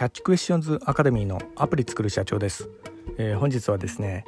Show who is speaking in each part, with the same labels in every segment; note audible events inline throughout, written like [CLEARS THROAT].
Speaker 1: キャッチクエスチョンズアカデミーのアプリ作る社長です、えー、本日はですね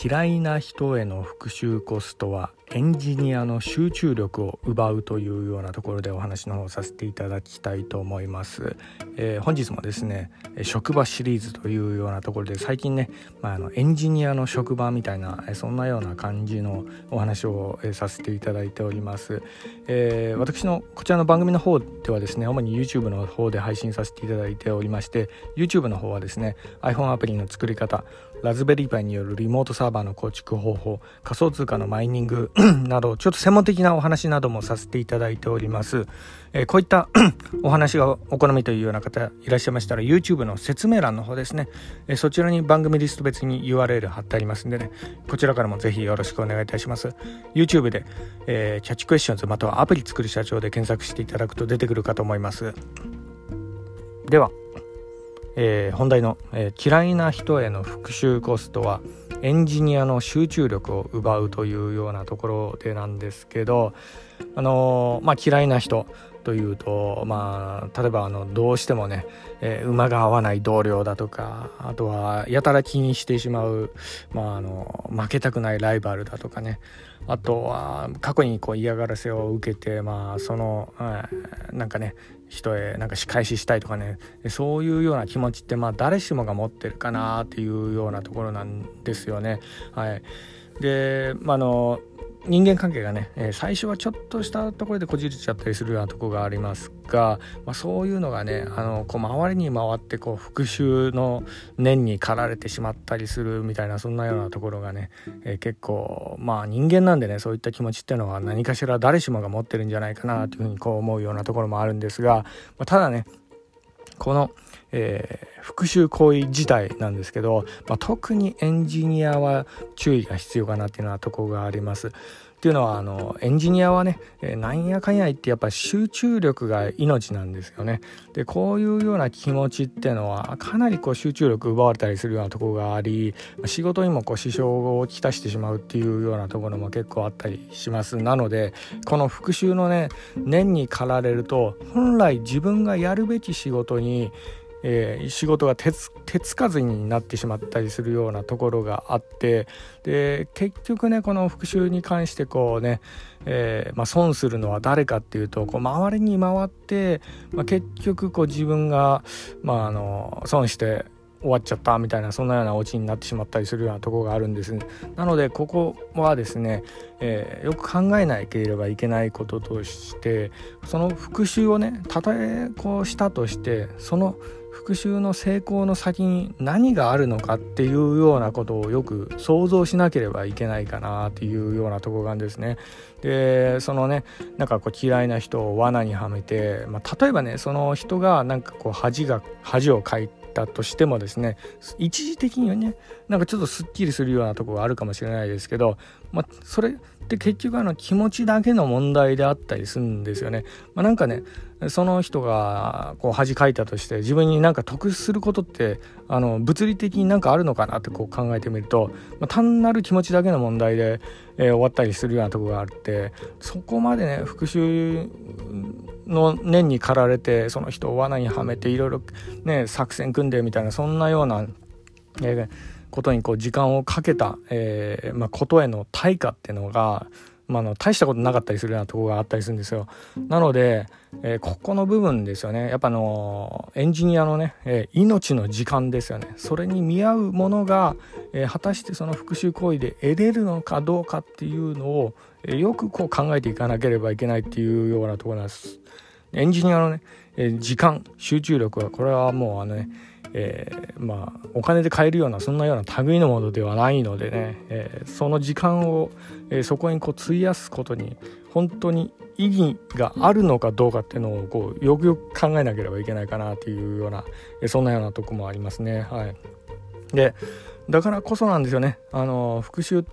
Speaker 1: 嫌いな人への復習コストはエンジニアの集中力を奪うというようなところでお話の方させていただきたいと思います、えー、本日もですね職場シリーズというようなところで最近ね、まあ、あのエンジニアの職場みたいなそんなような感じのお話をさせていただいております、えー、私のこちらの番組の方ではですね主に YouTube の方で配信させていただいておりまして YouTube の方はですね iPhone アプリの作り方ラズベリーパイによるリモートサーバーの構築方法仮想通貨のマイニング [COUGHS] などちょっと専門的なお話などもさせていただいております、えー、こういった [COUGHS] お話がお好みというような方いらっしゃいましたら YouTube の説明欄の方ですね、え、そちらに番組リスト別に URL 貼ってありますんでね。こちらからもぜひよろしくお願いいたします。YouTube で、えー、キャッチクエスチョンズまたはアプリ作る社長で検索していただくと出てくるかと思います。ではえー、本題の、えー、嫌いな人への復讐コストはエンジニアの集中力を奪うというようなところでなんですけど、あのー、まあ、嫌いな人というと、まあ、例えばあのどうしてもね、えー、馬が合わない同僚だとかあとはやたら気にしてしまう、まあ、あの負けたくないライバルだとかね。あとは過去にこう嫌がらせを受けて、まあ、その、えー、なんかね人へなんか仕返ししたいとかね。そういうような気持ちってまあ誰しもが持ってるかなっていうようなところなんですよね。はい、で、ま、あの人間関係がね、え、最初はちょっとしたところでこじれちゃったりするようなとこがありますが、まあ、そういうのがねあのこう周りに回ってこう復讐の念に駆られてしまったりするみたいなそんなようなところがね、え、結構まあ人間なんでねそういった気持ちっていうのは何かしら誰しもが持ってるんじゃないかなというふうにこう思うようなところもあるんですが、まあ、ただねこの、えー、復讐行為自体なんですけど、まあ、特にエンジニアは注意が必要かなっていうようなとこがあります。っていうのはあのエンジニアはね、えー、なんやかんや言ってやっぱり集中力が命なんですよね。でこういうような気持ちっていうのはかなりこう集中力奪われたりするようなところがあり仕事にもこう支障をきたしてしまうっていうようなところも結構あったりします。なのでこの復習のね念に駆られると本来自分がやるべき仕事にえー、仕事が手つかずになってしまったりするようなところがあってで結局ねこの復習に関してこうね、えー、まあ、損するのは誰かっていうとこう周りに回って、まあ、結局こう自分が、まあ、あの損して終わっちゃったみたいなそんなようなオチになってしまったりするようなところがあるんです。なのでここはですね、えー、よく考えなければいけないこととしてその復習をねたとえこうしたとしてその復習の成功の先に何があるのかっていうようなことをよく想像しなければいけないかなっていうようなとこがんですね。でそのねなんかこう嫌いな人を罠にはめて、まあ、例えばねその人がなんかこう恥が恥をかいたとしてもですね一時的にはねなんかちょっとすっきりするようなとこがあるかもしれないですけど、まあ、それって結局あの気持ちだけの問題であったりするんですよね。まあ、なんかねその人がこう恥かいたとして自分になんか得することってあの物理的になんかあるのかなってこう考えてみると、まあ、単なる気持ちだけの問題で、えー、終わったりするようなとこがあってそこまでね復讐の念に駆られてその人を罠にはめていろいろね作戦組んでみたいなそんなような、えー、ことにこう時間をかけた、えーまあ、ことへの対価っていうのがまあ、の大したことなかったりするようなとこがあったりするんですよ。なので、えー、ここの部分ですよね。やっぱのエンジニアのね、えー、命の時間ですよね。それに見合うものが、えー、果たしてその復讐行為で得れるのかどうかっていうのを、えよくこう考えていかなければいけないっていうようなところなんです。エンジニアのね、え時間集中力はこれはもうあのねえー、まあ、お金で買えるようなそんなような類のものではないのでね、えー、その時間を、えー、そこにこう費やすことに本当に意義があるのかどうかっていうのをこうよくよく考えなければいけないかなっていうような、えそんなようなとこもありますね。はい、でだからこそなんですよね。あの復習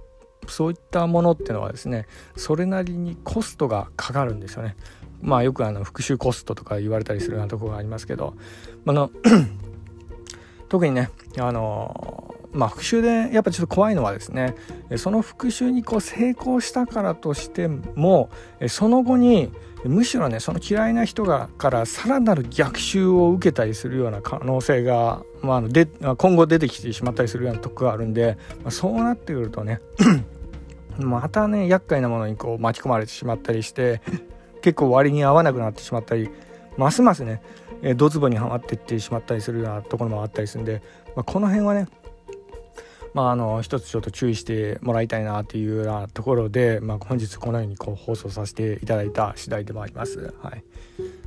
Speaker 1: そういったものっていうのはですねそれなりにコストがかかるんですよね。まあよくあの復習コストとか言われたりするようなとこがありますけどまあの特にねあのまあ復讐でやっぱちょっと怖いのはですねその復讐にこう成功したからとしてもその後にむしろねその嫌いな人がからさらなる逆襲を受けたりするような可能性が、まあ、で今後出てきてしまったりするようなとこがあるんで、まあ、そうなってくるとね [CLEARS THROAT] またね厄介なものにこう巻き込まれてしまったりして結構割に合わなくなってしまったりますますねえドツボにはまっていってしまったりするようなところもあったりするんで、まあ、この辺はねまあ、あの一つちょっと注意してもらいたいなというようなところで、まあ、本日このようにこう放送させていただいた次第でもあります。はい、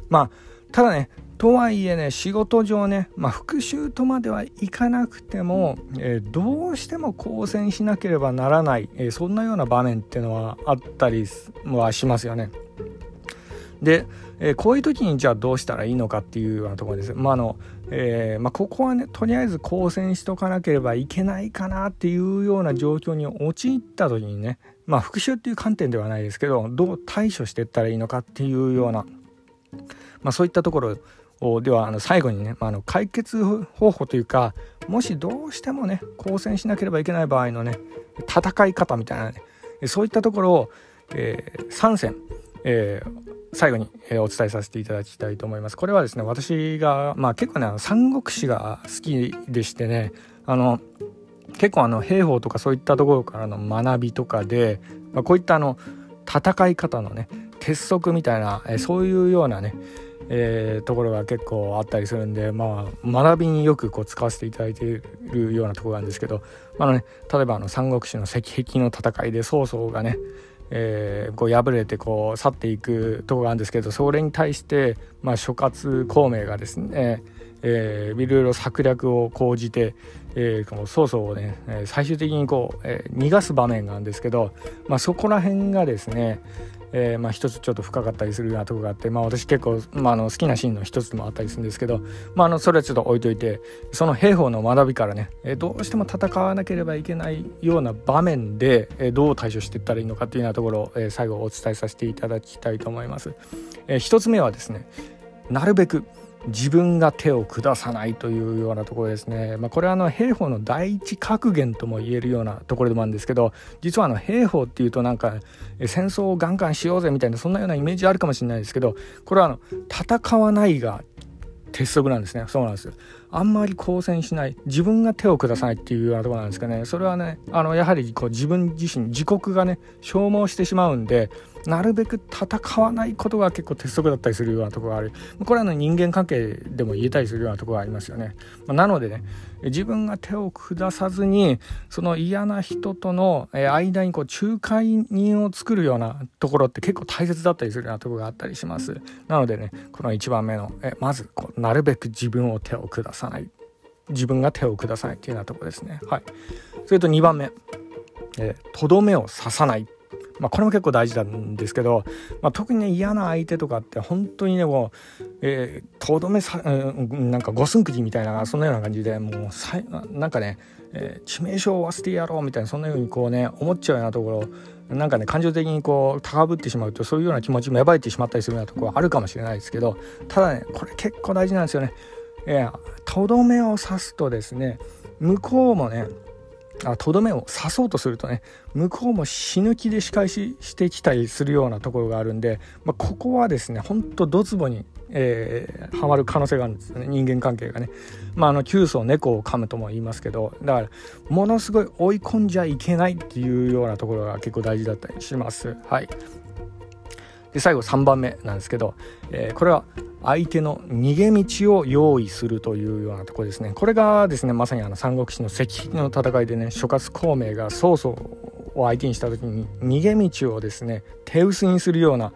Speaker 1: まあただねとはいえね仕事上ね、まあ、復習とまではいかなくても、えー、どうしても交戦しなければならない、えー、そんなような場面っていうのはあったりはしますよね。で、えー、こういう時にじゃあどうしたらいいのかっていうようなところです。まあのえー、まあ、ここはねとりあえず交戦しとかなければいけないかなっていうような状況に陥った時にねまあ復讐っていう観点ではないですけどどう対処していったらいいのかっていうような、まあ、そういったところではあの最後にね、まあ、の解決方法というかもしどうしてもね交戦しなければいけない場合のね戦い方みたいなねそういったところを、えー、3選、えー、最後に、えお伝えさせていただきたいと思います。これはですね、私が、まあ結構ね、三国志が好きでしてね、あの、結構あの、兵法とかそういったところからの学びとかで、まあ、こういったあの、戦い方のね、鉄則みたいな、えそういうようなね、えー、ところが結構あったりするんで、まあ、学びによくこう使わせていただいているようなところなんですけど、あのね、例えばあの三国志の石壁の戦いで曹操がね、えー、こう敗れてこう去っていくとこがあるんですけどそれに対して、まあ、諸葛孔明がですね、え、いろいろ策略を講じて、えー、この曹操をね最終的にこう、えー、逃がす場面があるんですけど、まあ、そこら辺がですね、えー、まあ一つちょっと深かったりするようなとこがあって、まあ、私結構、まあ、の好きなシーンの一つでもあったりするんですけど、まあ、あのそれはちょっと置いといてその兵法の学びからね、えー、どうしても戦わなければいけないような場面で、えー、どう対処していったらいいのかっていうようなところを、え、最後お伝えさせていただきたいと思います。えー、つ目はですねなるべく自分が手を下さないというようなところですね。まあ、これはあの兵法の第一格言とも言えるようなところでもあるんですけど実はあの兵法っていうとなんか戦争をガンガンしようぜみたいなそんなようなイメージあるかもしれないですけどこれはあの戦わないが鉄則なんですねそうなんですあんまり交戦しない。自分が手を下さないっていうようなところなんですかね。それはねあのやはりこう自分自身自国がね消耗してしまうんでなるべく戦わないことが結構鉄則だったりするようなところがある。これはの人間関係でも言えたりするようなところがありますよね、まあ、なのでね自分が手を下さずにその嫌な人との間にこう仲介人を作るようなところって結構大切だったりするようなところがあったりします。なのでねこの1番目のえまずこうなるべく自分を手を下ささない。自分が手を下さないっていうようなとこですね。はい。それと2番目。とどめを刺さない。まあ、これも結構大事なんですけど、まあ、特にね嫌な相手とかって本当にねもうえ、とどめさ、なんか五寸釘みたいなそんなような感じでもうさなんかね、えー、致命傷を忘れてやろうみたいなそんなようにこうね思っちゃうようなところなんかね感情的にこう高ぶってしまうとそういうような気持ち芽生えてしまったりするようなところはあるかもしれないですけどただねこれ結構大事なんですよね。とどめを刺すとですね向こうもねとどめを刺そうとするとね向こうも死ぬ気で仕返ししてきたりするようなところがあるんで、まあ、ここはですねほんとドツボに、えー、はまる可能性があるんですよね人間関係がね。まあ、あの急須猫を噛むとも言いますけどだからものすごい追い込んじゃいけないっていうようなところが結構大事だったりします。はいで最後3番目なんですけど、えー、これは相手の逃げ道を用意するというようなところですねこれがですねまさにあの三国志の石壁の戦いでね諸葛孔明が曹操を相手にした時に逃げ道をですね手薄にするような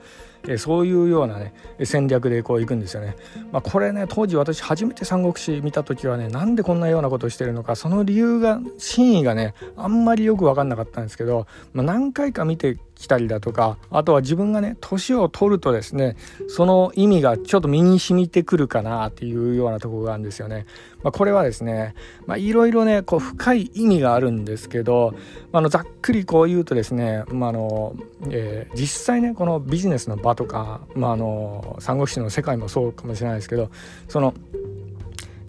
Speaker 1: えそういうようなね戦略でこう行くんですよね。まあ、これね当時私初めて三国志見た時はねなんでこんなようなことをしてるのかその理由が真意がねあんまりよく分かんなかったんですけど、まあ、何回か見てきたりだとかあとは自分がね年を取るとですねその意味がちょっと身に染みてくるかなっていうようなところがあるんですよね。まあ、これはですねいろいろねこう深い意味があるんですけどあのざっくりこう言うとですね、まあのえー、実際ねこのビジネスの場とか、まあ、あの三国志の世界もそうかもしれないですけどその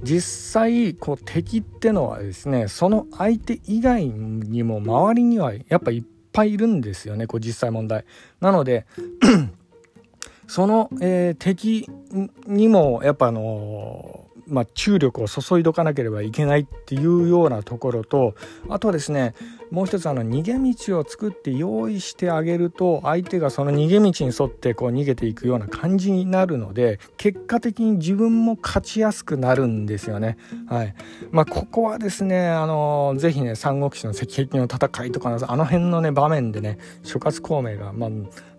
Speaker 1: 実際こう敵ってのはですねその相手以外にも周りにはやっぱいっぱいいるんですよねこう実際問題。なので [CLEARS THROAT] その、えー、敵にもやっぱあのーまあ、注力を注いどかなければいけないっていうようなところとあとはですねもう一つあの逃げ道を作って用意してあげると相手がその逃げ道に沿ってこう逃げていくような感じになるので結果的に自分も勝ちやすくなるんですよね。はいまあ、ここはですねあのぜひね三国志の石壁の戦いとかあの辺のね場面でね諸葛孔明が、まあ、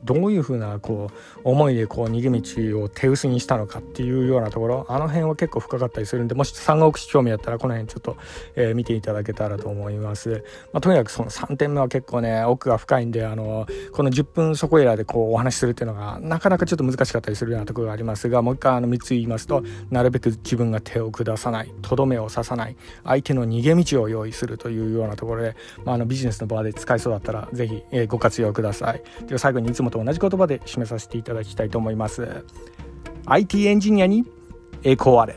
Speaker 1: どういうふうなこう思いでこう逃げ道を手薄にしたのかっていうようなところあの辺は結構深かったりするんでもし三国志興味あったらこの辺ちょっと、えー、見ていただけたらと思います。まあ、とにかくその3点目は結構ね奥が深いんであのこの10分そこいらでこうお話しするっていうのがなかなかちょっと難しかったりするようなところがありますがもう一回あの3つ言いますとなるべく自分が手を下さないとどめを刺さない相手の逃げ道を用意するというようなところで、まあ、あのビジネスの場で使えそうだったら是非、え、ご活用ください。では最後にいつもと同じ言葉で締めさせていただきたいと思います IT エンジニアに栄光あれ